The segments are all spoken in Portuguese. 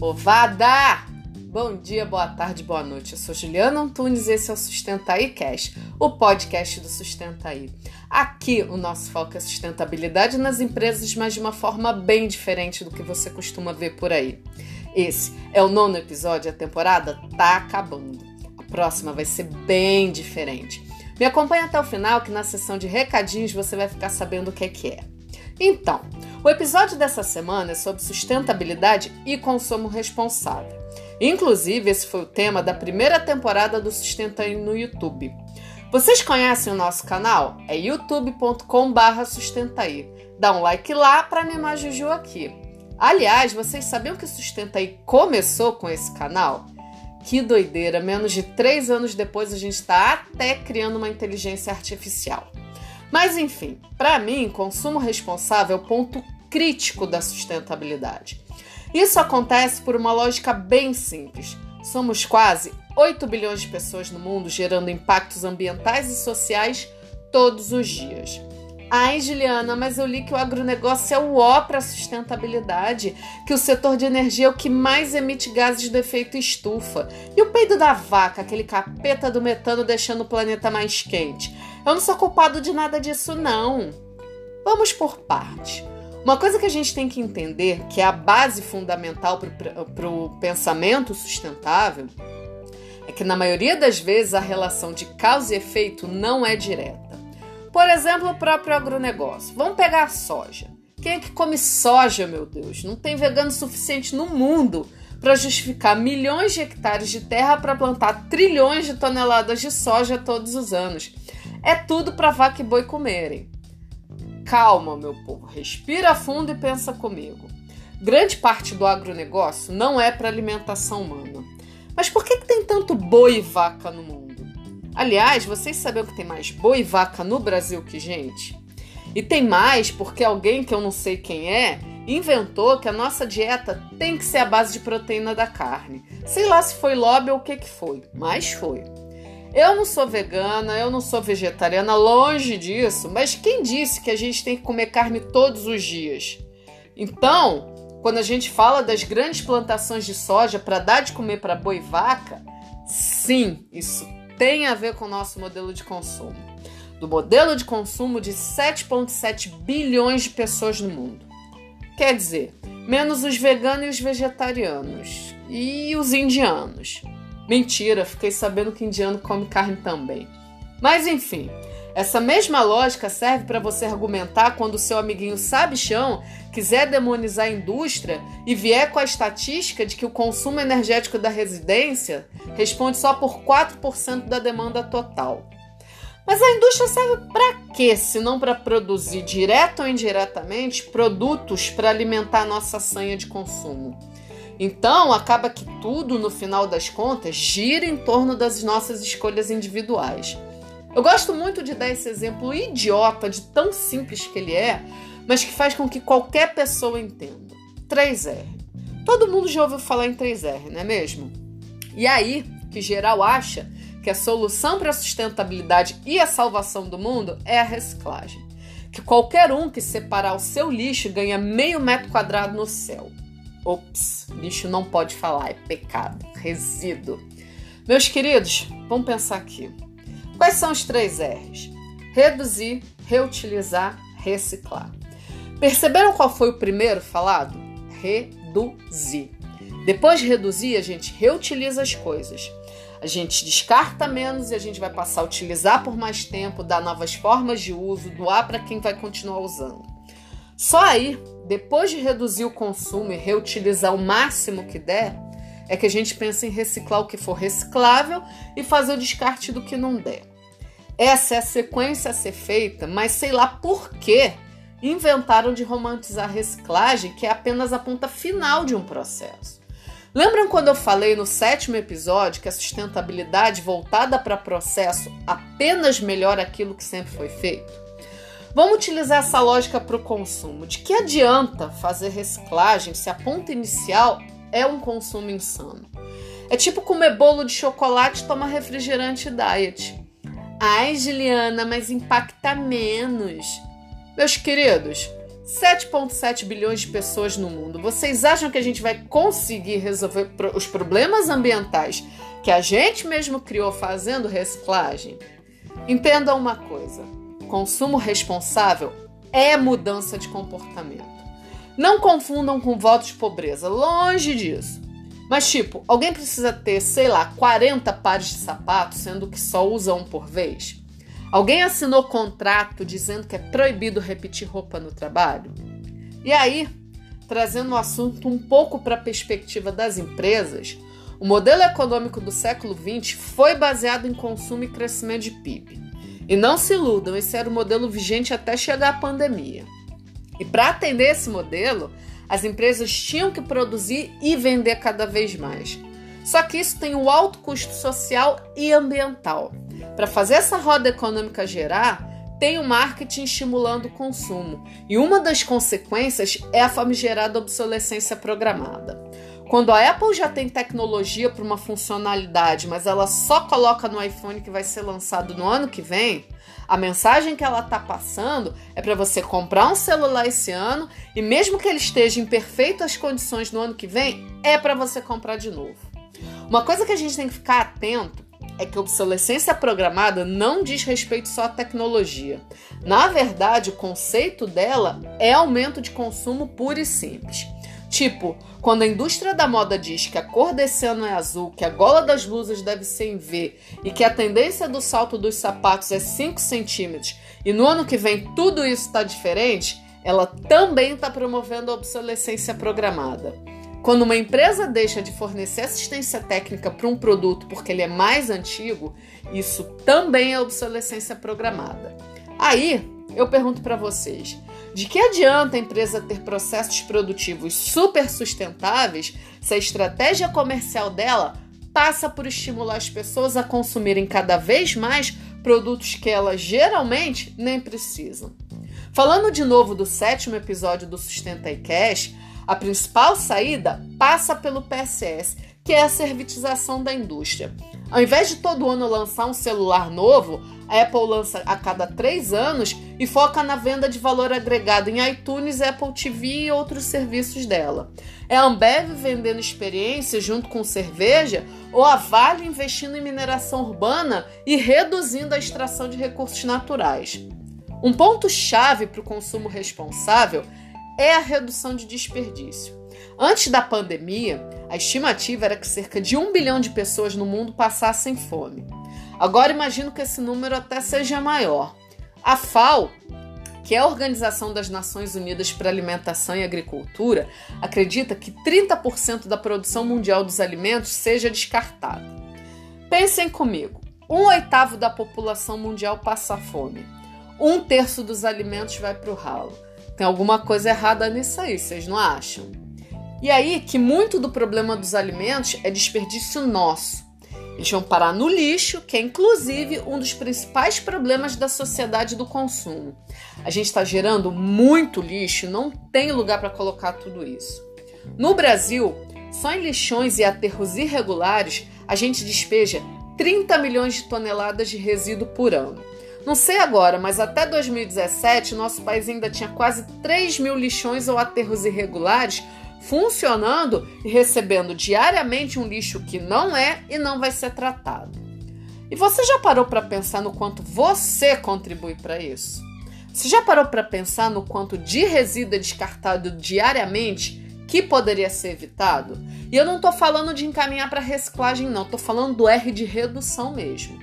Ovada! Bom dia, boa tarde, boa noite. Eu sou Juliana Antunes e esse é o Sustentaí Cash, o podcast do Sustentaí. Aqui o nosso foco é sustentabilidade nas empresas, mas de uma forma bem diferente do que você costuma ver por aí. Esse é o nono episódio, a temporada tá acabando. A próxima vai ser bem diferente. Me acompanha até o final que na sessão de recadinhos você vai ficar sabendo o que é que é. Então, o episódio dessa semana é sobre sustentabilidade e consumo responsável. Inclusive, esse foi o tema da primeira temporada do Sustenta no YouTube. Vocês conhecem o nosso canal? É youtube.com/sustentaí. Dá um like lá para animar a Juju aqui. Aliás, vocês sabiam que o Sustentaí começou com esse canal? Que doideira! Menos de três anos depois a gente está até criando uma inteligência artificial. Mas enfim, para mim, consumo responsável é o ponto crítico da sustentabilidade. Isso acontece por uma lógica bem simples. Somos quase 8 bilhões de pessoas no mundo gerando impactos ambientais e sociais todos os dias. Ai, Juliana, mas eu li que o agronegócio é o ó para a sustentabilidade, que o setor de energia é o que mais emite gases de efeito estufa. E o peido da vaca, aquele capeta do metano deixando o planeta mais quente. Eu não sou culpado de nada disso, não. Vamos por parte. Uma coisa que a gente tem que entender, que é a base fundamental para o pensamento sustentável, é que na maioria das vezes a relação de causa e efeito não é direta. Por exemplo, o próprio agronegócio. Vamos pegar a soja. Quem é que come soja, meu Deus? Não tem vegano suficiente no mundo para justificar milhões de hectares de terra para plantar trilhões de toneladas de soja todos os anos. É tudo para vaca e boi comerem. Calma, meu povo, respira fundo e pensa comigo. Grande parte do agronegócio não é para alimentação humana. Mas por que, que tem tanto boi e vaca no mundo? Aliás, vocês sabiam que tem mais boi e vaca no Brasil que gente? E tem mais porque alguém que eu não sei quem é inventou que a nossa dieta tem que ser a base de proteína da carne. Sei lá se foi lobby ou o que, que foi, mas foi. Eu não sou vegana, eu não sou vegetariana, longe disso, mas quem disse que a gente tem que comer carne todos os dias? Então, quando a gente fala das grandes plantações de soja para dar de comer para boi e vaca, sim, isso tem a ver com o nosso modelo de consumo. Do modelo de consumo de 7,7 bilhões de pessoas no mundo. Quer dizer, menos os veganos e os vegetarianos. E os indianos. Mentira, fiquei sabendo que indiano come carne também. Mas enfim, essa mesma lógica serve para você argumentar quando seu amiguinho sabichão quiser demonizar a indústria e vier com a estatística de que o consumo energético da residência responde só por 4% da demanda total. Mas a indústria serve para quê, se não para produzir direto ou indiretamente produtos para alimentar nossa sanha de consumo? Então, acaba que tudo, no final das contas, gira em torno das nossas escolhas individuais. Eu gosto muito de dar esse exemplo idiota de tão simples que ele é, mas que faz com que qualquer pessoa entenda. 3R. Todo mundo já ouviu falar em 3R, não é mesmo? E aí que geral acha que a solução para a sustentabilidade e a salvação do mundo é a reciclagem. Que qualquer um que separar o seu lixo ganha meio metro quadrado no céu. Ops, lixo não pode falar, é pecado, resíduo. Meus queridos, vamos pensar aqui. Quais são os três R's? Reduzir, reutilizar, reciclar. Perceberam qual foi o primeiro falado? Reduzir. Depois de reduzir, a gente reutiliza as coisas. A gente descarta menos e a gente vai passar a utilizar por mais tempo, dar novas formas de uso, doar para quem vai continuar usando. Só aí, depois de reduzir o consumo e reutilizar o máximo que der, é que a gente pensa em reciclar o que for reciclável e fazer o descarte do que não der. Essa é a sequência a ser feita, mas sei lá por que inventaram de romantizar a reciclagem, que é apenas a ponta final de um processo. Lembram quando eu falei no sétimo episódio que a sustentabilidade voltada para processo apenas melhora aquilo que sempre foi feito? Vamos utilizar essa lógica para o consumo. De que adianta fazer reciclagem se a ponta inicial é um consumo insano? É tipo comer bolo de chocolate e tomar refrigerante diet. Ai, Juliana, mas impacta menos. Meus queridos, 7,7 bilhões de pessoas no mundo. Vocês acham que a gente vai conseguir resolver os problemas ambientais que a gente mesmo criou fazendo reciclagem? Entendam uma coisa: consumo responsável é mudança de comportamento. Não confundam com voto de pobreza, longe disso. Mas, tipo, alguém precisa ter, sei lá, 40 pares de sapatos, sendo que só usa um por vez? Alguém assinou contrato dizendo que é proibido repetir roupa no trabalho? E aí, trazendo o assunto um pouco para a perspectiva das empresas, o modelo econômico do século XX foi baseado em consumo e crescimento de PIB. E não se iludam, esse era o modelo vigente até chegar a pandemia. E para atender esse modelo, as empresas tinham que produzir e vender cada vez mais. Só que isso tem um alto custo social e ambiental. Para fazer essa roda econômica gerar, tem o marketing estimulando o consumo, e uma das consequências é a famigerada obsolescência programada. Quando a Apple já tem tecnologia para uma funcionalidade, mas ela só coloca no iPhone que vai ser lançado no ano que vem, a mensagem que ela está passando é para você comprar um celular esse ano e mesmo que ele esteja em perfeitas condições no ano que vem, é para você comprar de novo. Uma coisa que a gente tem que ficar atento é que a obsolescência programada não diz respeito só à tecnologia. Na verdade, o conceito dela é aumento de consumo puro e simples. Tipo, quando a indústria da moda diz que a cor desse ano é azul, que a gola das blusas deve ser em V e que a tendência do salto dos sapatos é 5 centímetros e no ano que vem tudo isso está diferente, ela também está promovendo a obsolescência programada. Quando uma empresa deixa de fornecer assistência técnica para um produto porque ele é mais antigo, isso também é obsolescência programada. Aí, eu pergunto para vocês: de que adianta a empresa ter processos produtivos super sustentáveis se a estratégia comercial dela passa por estimular as pessoas a consumirem cada vez mais produtos que elas geralmente nem precisam? Falando de novo do sétimo episódio do Sustenta e Cash, a principal saída passa pelo PSS, que é a servitização da indústria. Ao invés de todo ano lançar um celular novo, a Apple lança a cada três anos e foca na venda de valor agregado em iTunes, Apple TV e outros serviços dela. É a Ambev vendendo experiência junto com cerveja ou a Vale investindo em mineração urbana e reduzindo a extração de recursos naturais. Um ponto-chave para o consumo responsável é a redução de desperdício. Antes da pandemia, a estimativa era que cerca de um bilhão de pessoas no mundo passassem fome. Agora imagino que esse número até seja maior. A FAO, que é a Organização das Nações Unidas para Alimentação e Agricultura, acredita que 30% da produção mundial dos alimentos seja descartada. Pensem comigo: um oitavo da população mundial passa fome, um terço dos alimentos vai para o ralo. Tem alguma coisa errada nisso aí, vocês não acham? E aí que muito do problema dos alimentos é desperdício nosso. Eles vão parar no lixo, que é inclusive um dos principais problemas da sociedade do consumo. A gente está gerando muito lixo, não tem lugar para colocar tudo isso. No Brasil, só em lixões e aterros irregulares, a gente despeja 30 milhões de toneladas de resíduo por ano. Não sei agora, mas até 2017 nosso país ainda tinha quase 3 mil lixões ou aterros irregulares funcionando e recebendo diariamente um lixo que não é e não vai ser tratado. E você já parou para pensar no quanto você contribui para isso? Você já parou para pensar no quanto de resíduo é descartado diariamente que poderia ser evitado? E eu não estou falando de encaminhar para reciclagem, não, estou falando do R de redução mesmo.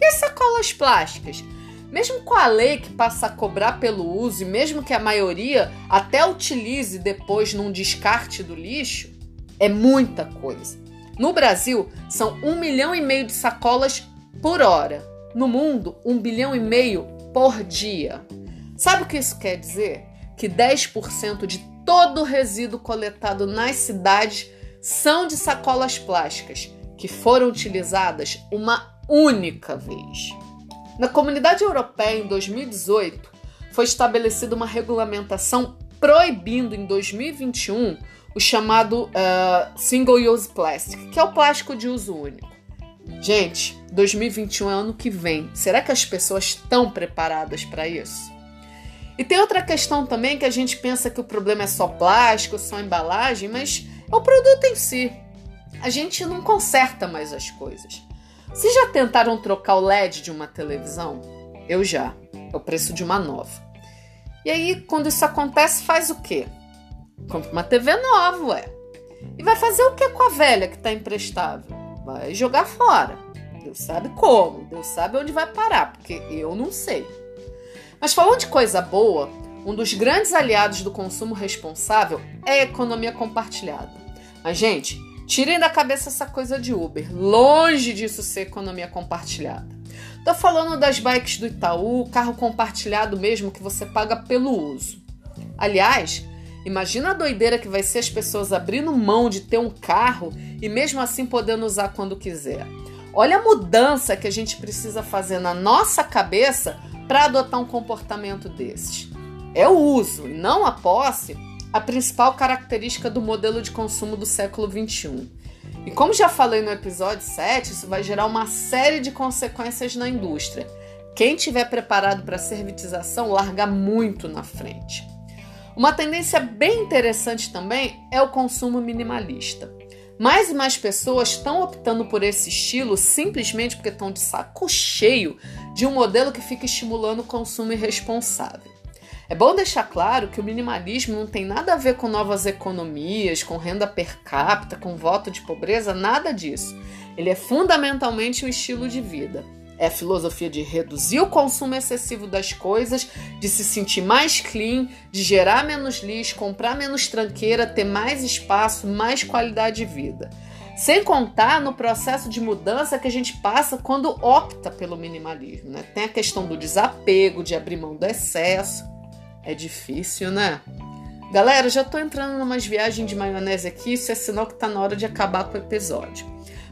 E as sacolas plásticas? Mesmo com a lei que passa a cobrar pelo uso e mesmo que a maioria até utilize depois num descarte do lixo, é muita coisa. No Brasil, são um milhão e meio de sacolas por hora. No mundo, um bilhão e meio por dia. Sabe o que isso quer dizer? Que 10% de todo o resíduo coletado nas cidades são de sacolas plásticas que foram utilizadas uma única vez. Na comunidade europeia, em 2018, foi estabelecida uma regulamentação proibindo em 2021 o chamado uh, Single Use Plastic, que é o plástico de uso único. Gente, 2021 é ano que vem. Será que as pessoas estão preparadas para isso? E tem outra questão também que a gente pensa que o problema é só plástico, só embalagem, mas é o produto em si. A gente não conserta mais as coisas. Vocês já tentaram trocar o LED de uma televisão? Eu já. É o preço de uma nova. E aí, quando isso acontece, faz o quê? Compra uma TV nova, ué. E vai fazer o que com a velha que está imprestável? Vai jogar fora. Deus sabe como, Deus sabe onde vai parar, porque eu não sei. Mas falando de coisa boa, um dos grandes aliados do consumo responsável é a economia compartilhada. Mas, gente, tirem da cabeça essa coisa de Uber. Longe disso ser economia compartilhada. Tô falando das bikes do Itaú, carro compartilhado mesmo que você paga pelo uso. Aliás, imagina a doideira que vai ser as pessoas abrindo mão de ter um carro e mesmo assim podendo usar quando quiser. Olha a mudança que a gente precisa fazer na nossa cabeça para adotar um comportamento desses. É o uso não a posse a principal característica do modelo de consumo do século XXI. E como já falei no episódio 7, isso vai gerar uma série de consequências na indústria. Quem estiver preparado para a servitização larga muito na frente. Uma tendência bem interessante também é o consumo minimalista. Mais e mais pessoas estão optando por esse estilo simplesmente porque estão de saco cheio de um modelo que fica estimulando o consumo irresponsável. É bom deixar claro que o minimalismo não tem nada a ver com novas economias, com renda per capita, com voto de pobreza, nada disso. Ele é fundamentalmente um estilo de vida. É a filosofia de reduzir o consumo excessivo das coisas, de se sentir mais clean, de gerar menos lixo, comprar menos tranqueira, ter mais espaço, mais qualidade de vida. Sem contar no processo de mudança que a gente passa quando opta pelo minimalismo. Né? Tem a questão do desapego, de abrir mão do excesso. É difícil, né? Galera, já tô entrando numas viagens de maionese aqui, isso é sinal que tá na hora de acabar com o episódio.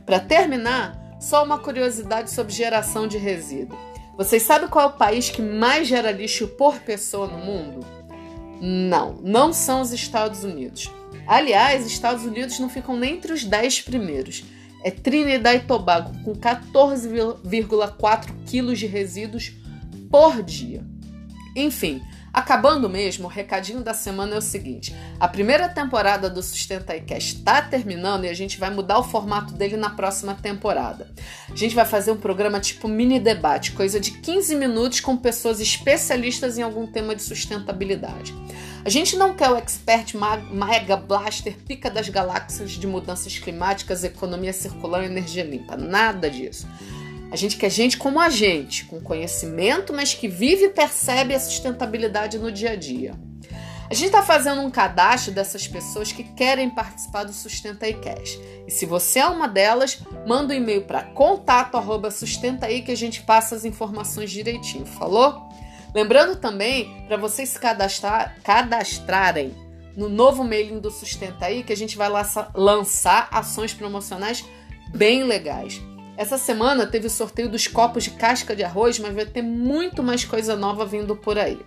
Para terminar, só uma curiosidade sobre geração de resíduo. Vocês sabem qual é o país que mais gera lixo por pessoa no mundo? Não, não são os Estados Unidos. Aliás, Estados Unidos não ficam nem entre os 10 primeiros. É Trinidad e Tobago, com 14,4 quilos de resíduos por dia. Enfim, Acabando mesmo, o recadinho da semana é o seguinte: a primeira temporada do Sustenta iCast está terminando e a gente vai mudar o formato dele na próxima temporada. A gente vai fazer um programa tipo mini debate, coisa de 15 minutos com pessoas especialistas em algum tema de sustentabilidade. A gente não quer o expert mega blaster pica das galáxias de mudanças climáticas, economia circular e energia limpa, nada disso. A gente quer gente como a gente, com conhecimento, mas que vive e percebe a sustentabilidade no dia a dia. A gente está fazendo um cadastro dessas pessoas que querem participar do Sustenta Cash. E se você é uma delas, manda um e-mail para contato@sustentaí que a gente passa as informações direitinho. Falou? Lembrando também para vocês se cadastrar, cadastrarem no novo mailing do Sustenta aí que a gente vai lançar ações promocionais bem legais. Essa semana teve o sorteio dos copos de casca de arroz, mas vai ter muito mais coisa nova vindo por aí.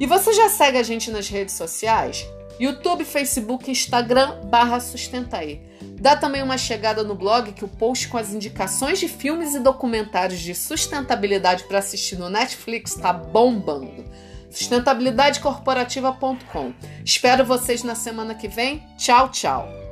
E você já segue a gente nas redes sociais? YouTube, Facebook, Instagram, barra Sustentaí. Dá também uma chegada no blog que o post com as indicações de filmes e documentários de sustentabilidade para assistir no Netflix está bombando. Sustentabilidadecorporativa.com. Espero vocês na semana que vem. Tchau, tchau.